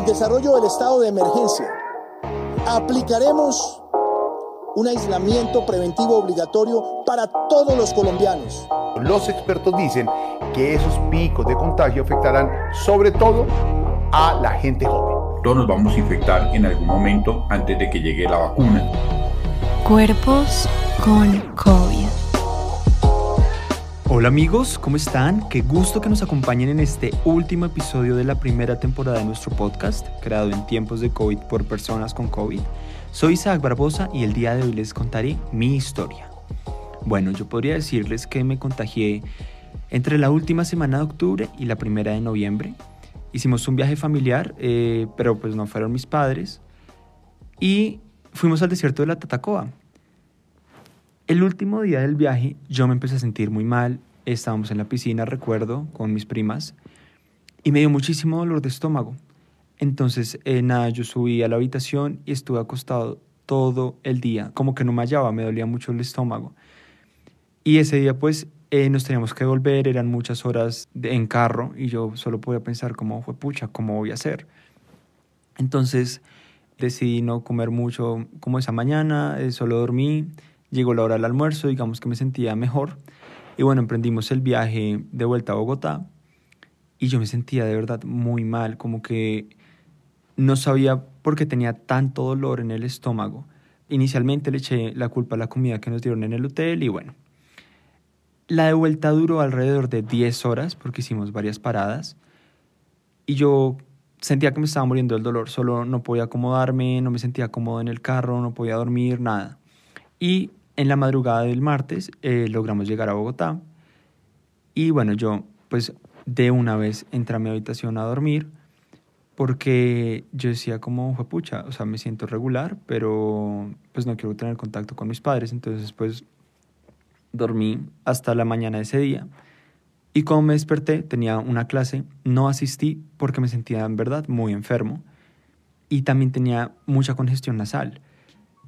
En desarrollo del estado de emergencia, aplicaremos un aislamiento preventivo obligatorio para todos los colombianos. Los expertos dicen que esos picos de contagio afectarán sobre todo a la gente joven. Todos nos vamos a infectar en algún momento antes de que llegue la vacuna. Cuerpos con COVID. Hola amigos, ¿cómo están? Qué gusto que nos acompañen en este último episodio de la primera temporada de nuestro podcast, creado en tiempos de COVID por personas con COVID. Soy Isaac Barbosa y el día de hoy les contaré mi historia. Bueno, yo podría decirles que me contagié entre la última semana de octubre y la primera de noviembre. Hicimos un viaje familiar, eh, pero pues no fueron mis padres. Y fuimos al desierto de la Tatacoa. El último día del viaje yo me empecé a sentir muy mal. Estábamos en la piscina, recuerdo, con mis primas. Y me dio muchísimo dolor de estómago. Entonces, eh, nada, yo subí a la habitación y estuve acostado todo el día. Como que no me hallaba, me dolía mucho el estómago. Y ese día pues eh, nos teníamos que volver, eran muchas horas en carro y yo solo podía pensar cómo fue pucha, cómo voy a hacer. Entonces decidí no comer mucho como esa mañana, eh, solo dormí, llegó la hora del almuerzo, digamos que me sentía mejor y bueno, emprendimos el viaje de vuelta a Bogotá y yo me sentía de verdad muy mal, como que no sabía por qué tenía tanto dolor en el estómago. Inicialmente le eché la culpa a la comida que nos dieron en el hotel y bueno, la de vuelta duró alrededor de 10 horas porque hicimos varias paradas y yo sentía que me estaba muriendo del dolor, solo no podía acomodarme, no me sentía cómodo en el carro, no podía dormir, nada. Y en la madrugada del martes eh, logramos llegar a Bogotá y bueno, yo pues de una vez entré a mi habitación a dormir porque yo decía como pucha, o sea, me siento regular, pero pues no quiero tener contacto con mis padres, entonces pues dormí hasta la mañana de ese día. Y cuando me desperté, tenía una clase, no asistí porque me sentía en verdad muy enfermo y también tenía mucha congestión nasal.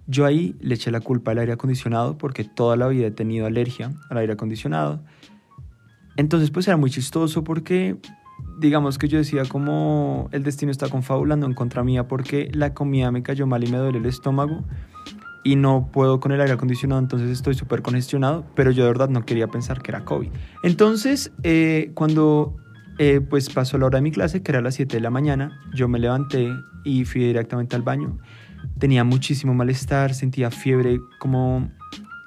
Yo ahí le eché la culpa al aire acondicionado porque toda la vida he tenido alergia al aire acondicionado. Entonces pues era muy chistoso porque digamos que yo decía como el destino está confabulando en contra mía porque la comida me cayó mal y me duele el estómago y no puedo con el aire acondicionado, entonces estoy súper congestionado, pero yo de verdad no quería pensar que era COVID. Entonces, eh, cuando eh, pues pasó la hora de mi clase, que era a las 7 de la mañana, yo me levanté y fui directamente al baño. Tenía muchísimo malestar, sentía fiebre, como,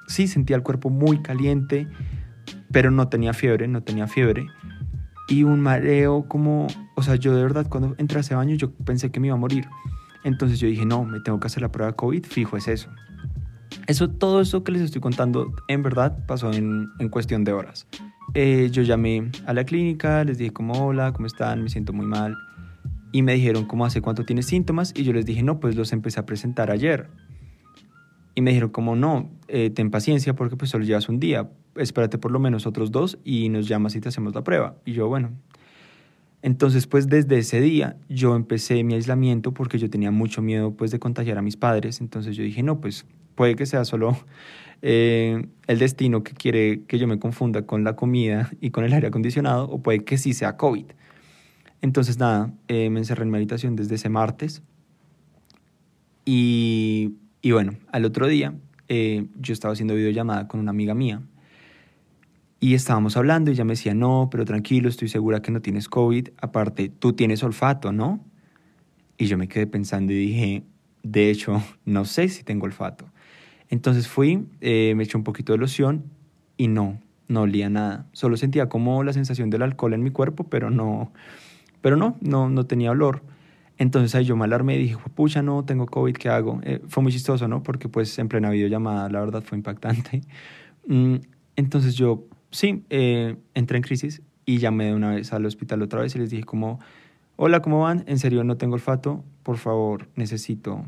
sí, sentía el cuerpo muy caliente, pero no tenía fiebre, no tenía fiebre. Y un mareo como, o sea, yo de verdad cuando entré a ese baño yo pensé que me iba a morir. Entonces yo dije, no, me tengo que hacer la prueba de COVID, fijo es eso. Eso, todo eso que les estoy contando, en verdad, pasó en, en cuestión de horas. Eh, yo llamé a la clínica, les dije como, hola, ¿cómo están? Me siento muy mal. Y me dijeron, ¿cómo hace cuánto tienes síntomas? Y yo les dije, no, pues los empecé a presentar ayer. Y me dijeron, como no, eh, ten paciencia porque pues solo llevas un día, espérate por lo menos otros dos y nos llamas y te hacemos la prueba. Y yo, bueno. Entonces, pues desde ese día yo empecé mi aislamiento porque yo tenía mucho miedo pues de contagiar a mis padres. Entonces yo dije, no, pues puede que sea solo eh, el destino que quiere que yo me confunda con la comida y con el aire acondicionado, o puede que sí sea COVID. Entonces, nada, eh, me encerré en mi habitación desde ese martes. Y, y bueno, al otro día eh, yo estaba haciendo videollamada con una amiga mía. Y estábamos hablando y ella me decía, no, pero tranquilo, estoy segura que no tienes COVID. Aparte, tú tienes olfato, ¿no? Y yo me quedé pensando y dije, de hecho, no sé si tengo olfato. Entonces fui, eh, me eché un poquito de loción y no, no olía nada. Solo sentía como la sensación del alcohol en mi cuerpo, pero no, pero no, no, no tenía olor. Entonces ahí yo me alarmé y dije, pucha, no, tengo COVID, ¿qué hago? Eh, fue muy chistoso, ¿no? Porque pues en plena videollamada, la verdad fue impactante. Mm, entonces yo, sí, eh, entré en crisis y llamé de una vez al hospital otra vez y les dije como, hola, ¿cómo van? En serio, no tengo olfato, por favor, necesito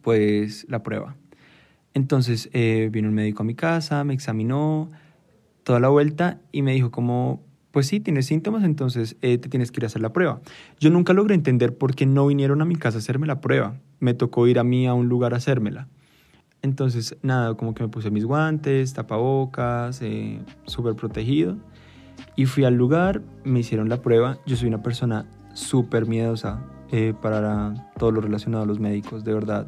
pues la prueba. Entonces eh, vino un médico a mi casa, me examinó toda la vuelta y me dijo como, pues sí, tienes síntomas, entonces eh, te tienes que ir a hacer la prueba. Yo nunca logré entender por qué no vinieron a mi casa a hacerme la prueba. Me tocó ir a mí a un lugar a hacérmela. Entonces, nada, como que me puse mis guantes, tapabocas, eh, súper protegido. Y fui al lugar, me hicieron la prueba. Yo soy una persona súper miedosa. eh, para todo lo relacionado a los médicos, de verdad,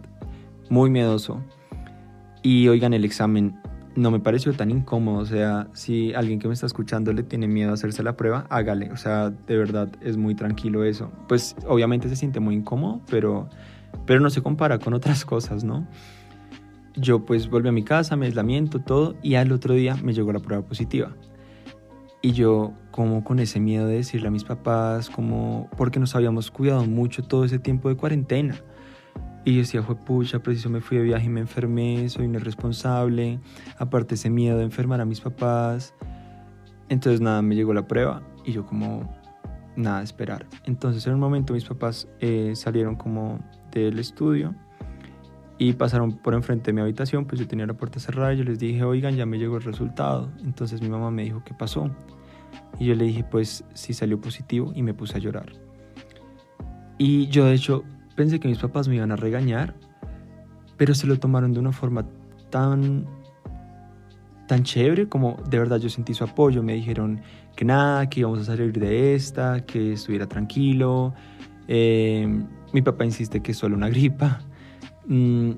muy miedoso. Y oigan, el examen no me pareció tan incómodo, o sea, si alguien que me está escuchando le tiene miedo a hacerse la prueba, hágale, o sea, de verdad es muy tranquilo eso. Pues obviamente se siente muy incómodo, pero, pero no se compara con otras cosas, ¿no? Yo pues volví a mi casa, me aislamiento, todo, y al otro día me llegó la prueba positiva. Y yo como con ese miedo de decirle a mis papás, como porque nos habíamos cuidado mucho todo ese tiempo de cuarentena. Y decía, fue pucha, preciso me fui de viaje y me enfermé, soy un irresponsable. Aparte ese miedo de enfermar a mis papás. Entonces nada, me llegó la prueba y yo como, nada, esperar. Entonces en un momento mis papás eh, salieron como del estudio y pasaron por enfrente de mi habitación, pues yo tenía la puerta cerrada y yo les dije, oigan, ya me llegó el resultado. Entonces mi mamá me dijo, ¿qué pasó? Y yo le dije, pues sí salió positivo y me puse a llorar. Y yo de hecho pensé que mis papás me iban a regañar, pero se lo tomaron de una forma tan tan chévere como de verdad yo sentí su apoyo, me dijeron que nada, que íbamos a salir de esta, que estuviera tranquilo. Eh, mi papá insiste que es solo una gripa. Mm,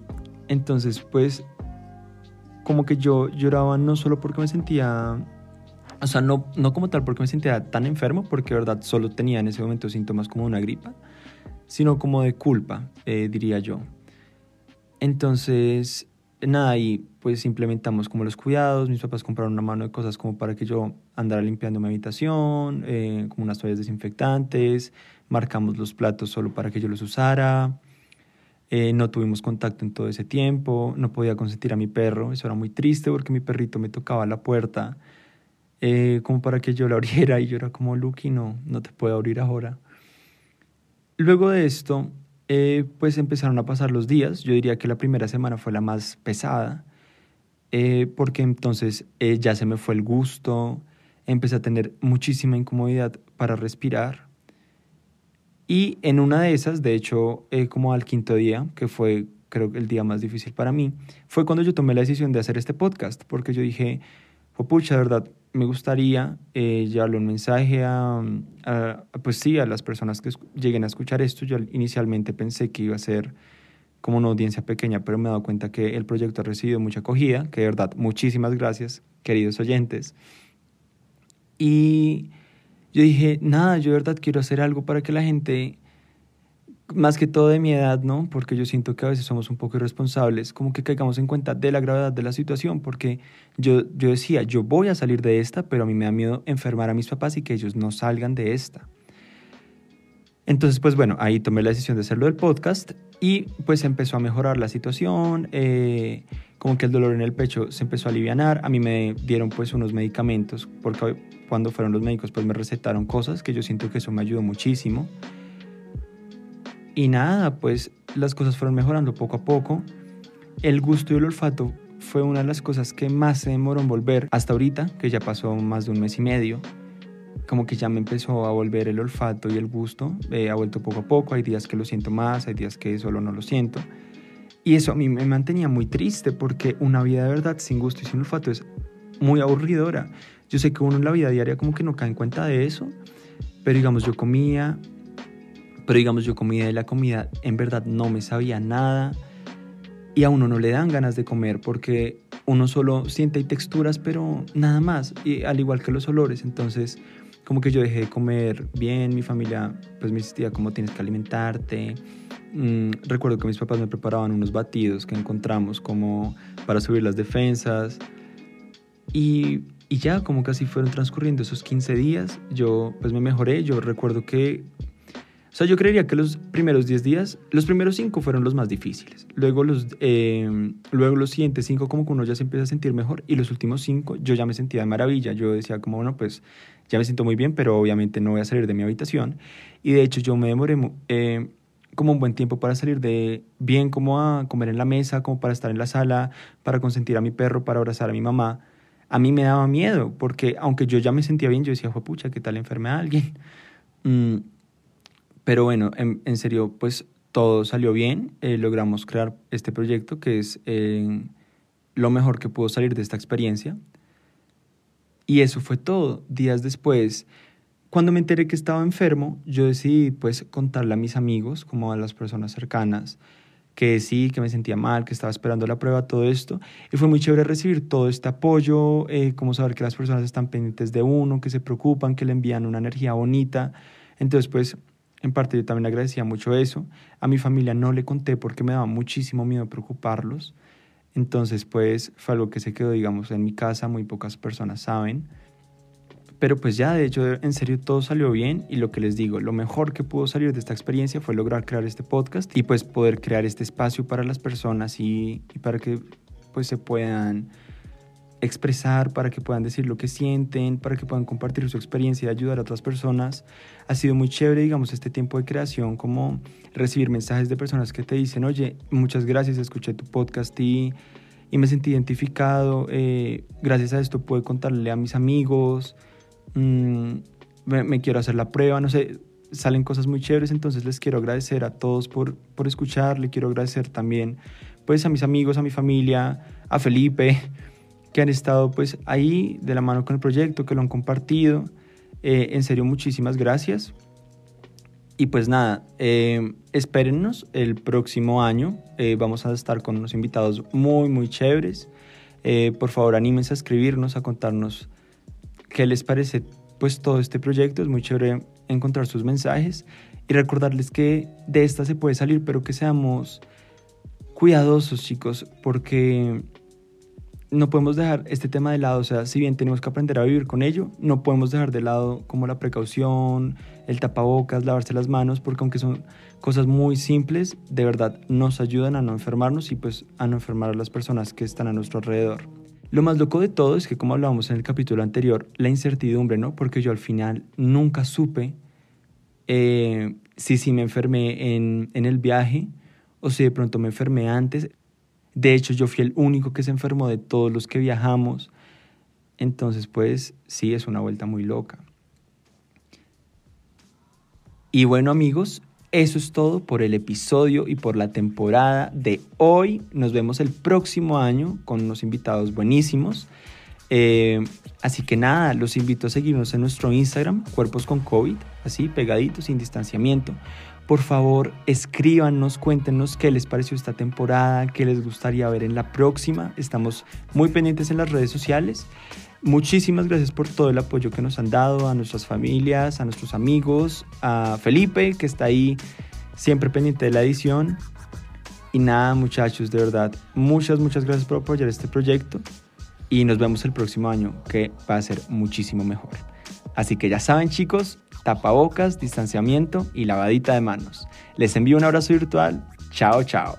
entonces, pues, como que yo lloraba no solo porque me sentía o sea, no, no como tal porque me sentía tan enfermo, porque de verdad solo tenía en ese momento síntomas como una gripa, sino como de culpa, eh, diría yo. Entonces, nada, y pues implementamos como los cuidados, mis papás compraron una mano de cosas como para que yo andara limpiando mi habitación, eh, como unas toallas desinfectantes, marcamos los platos solo para que yo los usara, eh, no tuvimos contacto en todo ese tiempo, no podía consentir a mi perro, eso era muy triste porque mi perrito me tocaba la puerta como para que yo la abriera y yo era como, Lucky, no, no te puedo abrir ahora. Luego de esto, eh, pues empezaron a pasar los días, yo diría que la primera semana fue la más pesada, eh, porque entonces ya se me fue el gusto, empecé a tener muchísima incomodidad para respirar. Y en una de esas, de hecho, como al quinto día, que fue creo que el día más difícil para mí, fue cuando yo tomé la decisión de hacer este podcast, porque yo dije, pucha, verdad, me gustaría eh, llevarle un mensaje a, pues sí, a las personas que lleguen a escuchar esto. Yo inicialmente pensé que iba a ser como una audiencia pequeña, pero me he dado cuenta que el proyecto ha recibido mucha acogida, que de verdad, muchísimas gracias, queridos oyentes. Y yo dije, nada, yo de verdad quiero hacer algo para que la gente más que todo de mi edad, ¿no? Porque yo siento que a veces somos un poco irresponsables, como que caigamos en cuenta de la gravedad de la situación, porque yo, yo decía, yo voy a salir de esta, pero a mí me da miedo enfermar a mis papás y que ellos no salgan de esta. Entonces, pues bueno, ahí tomé la decisión de hacerlo del podcast y pues empezó a mejorar la situación, eh, como que el dolor en el pecho se empezó a aliviar, a mí me dieron pues unos medicamentos, porque cuando fueron los médicos pues me recetaron cosas que yo siento que eso me ayudó muchísimo. Y nada, pues las cosas fueron mejorando poco a poco. El gusto y el olfato fue una de las cosas que más se demoró en volver hasta ahorita, que ya pasó más de un mes y medio. Como que ya me empezó a volver el olfato y el gusto. Eh, ha vuelto poco a poco. Hay días que lo siento más, hay días que solo no lo siento. Y eso a mí me mantenía muy triste porque una vida de verdad sin gusto y sin olfato es muy aburridora. Yo sé que uno en la vida diaria como que no cae en cuenta de eso, pero digamos yo comía, pero digamos, yo comía de la comida, en verdad no me sabía nada. Y a uno no le dan ganas de comer porque uno solo siente texturas, pero nada más, y al igual que los olores. Entonces, como que yo dejé de comer bien, mi familia pues me insistía como tienes que alimentarte. Mm, recuerdo que mis papás me preparaban unos batidos que encontramos como para subir las defensas. Y, y ya como casi fueron transcurriendo esos 15 días, yo pues me mejoré. Yo recuerdo que o sea, yo creería que los primeros 10 días, los primeros 5 fueron los más difíciles. Luego los, eh, luego los siguientes 5 como que uno ya se empieza a sentir mejor y los últimos 5 yo ya me sentía de maravilla. Yo decía como, bueno, pues ya me siento muy bien, pero obviamente no voy a salir de mi habitación. Y de hecho yo me demoré eh, como un buen tiempo para salir de bien, como a comer en la mesa, como para estar en la sala, para consentir a mi perro, para abrazar a mi mamá. A mí me daba miedo porque aunque yo ya me sentía bien, yo decía, pucha, ¿qué tal enferme a alguien? Mm, pero bueno, en, serio, pues todo salió bien. Eh, logramos crear este proyecto que es eh, lo mejor que pudo salir de esta experiencia. Y eso fue todo. Días después, Cuando me enteré que estaba enfermo, yo decidí pues contarle a mis amigos, como a las personas cercanas, que sí, que me sentía mal, que estaba esperando la prueba, todo esto. Y fue muy chévere recibir todo este apoyo, eh, como saber que las personas están pendientes de uno, que se preocupan, que le envían una energía bonita. Entonces, pues, en parte yo también agradecía mucho eso. A mi familia no le conté porque me daba muchísimo miedo preocuparlos. Entonces, pues, fue algo que se quedó, digamos, en mi casa, muy pocas personas saben. Pero pues ya, de hecho, en serio todo salió bien y lo que les digo, lo mejor que pudo salir de esta experiencia fue lograr crear este podcast y pues poder crear este espacio para las personas y, para que pues se puedan expresar, para que puedan decir lo que sienten, para que puedan compartir su experiencia y ayudar a otras personas. Ha sido muy chévere, digamos, este tiempo de creación, como recibir mensajes de personas que te dicen, oye, muchas gracias, escuché tu podcast y, y me sentí identificado, eh, gracias a esto pude contarle a mis amigos, Mm, me, quiero hacer la prueba, no sé, salen cosas muy chéveres, entonces les quiero agradecer a todos por, por escuchar, le quiero agradecer también pues a mis amigos, a mi familia, a Felipe, que han estado pues ahí de la mano con el proyecto, que lo han compartido. Eh, en serio, muchísimas gracias. Y pues nada, eh, el próximo año. Eh, vamos a estar con unos invitados muy, muy chéveres. por favor, anímense a escribirnos, a contarnos qué les parece pues todo este proyecto. Es muy chévere encontrar sus mensajes y recordarles que de esta se puede salir, pero que seamos cuidadosos, chicos, porque no podemos dejar este tema de lado. O sea, si bien tenemos que aprender a vivir con ello, no podemos dejar de lado como la precaución, el tapabocas, lavarse las manos, porque aunque son cosas muy simples, de verdad nos ayudan a no enfermarnos y pues a no enfermar a las personas que están a nuestro alrededor. Lo más loco de todo es que, como hablábamos en el capítulo anterior, la incertidumbre, ¿no? Porque yo al final nunca supe eh, si sí me enfermé en, en el viaje o si de pronto me enfermé antes. De hecho, yo fui el único que se enfermó de todos los que viajamos. Entonces, pues sí, es una vuelta muy loca. Y bueno amigos, eso es todo por el episodio y por la temporada de hoy. Nos vemos el próximo año con unos invitados buenísimos. Eh, así que nada, los invito a seguirnos en nuestro Instagram, Cuerpos con COVID, así pegaditos, sin distanciamiento. Por favor, escríbanos, cuéntenos qué les pareció esta temporada, qué les gustaría ver en la próxima. Estamos muy pendientes en las redes sociales. Muchísimas gracias por todo el apoyo que nos han dado a nuestras familias, a nuestros amigos, a Felipe, que está ahí siempre pendiente de la edición. Y nada, muchachos, de verdad, muchas, muchas gracias por apoyar este proyecto. Y nos vemos el próximo año, que va a ser muchísimo mejor. Así que ya saben, chicos, tapabocas, distanciamiento y lavadita de manos. Les envío un abrazo virtual. Chao, chao.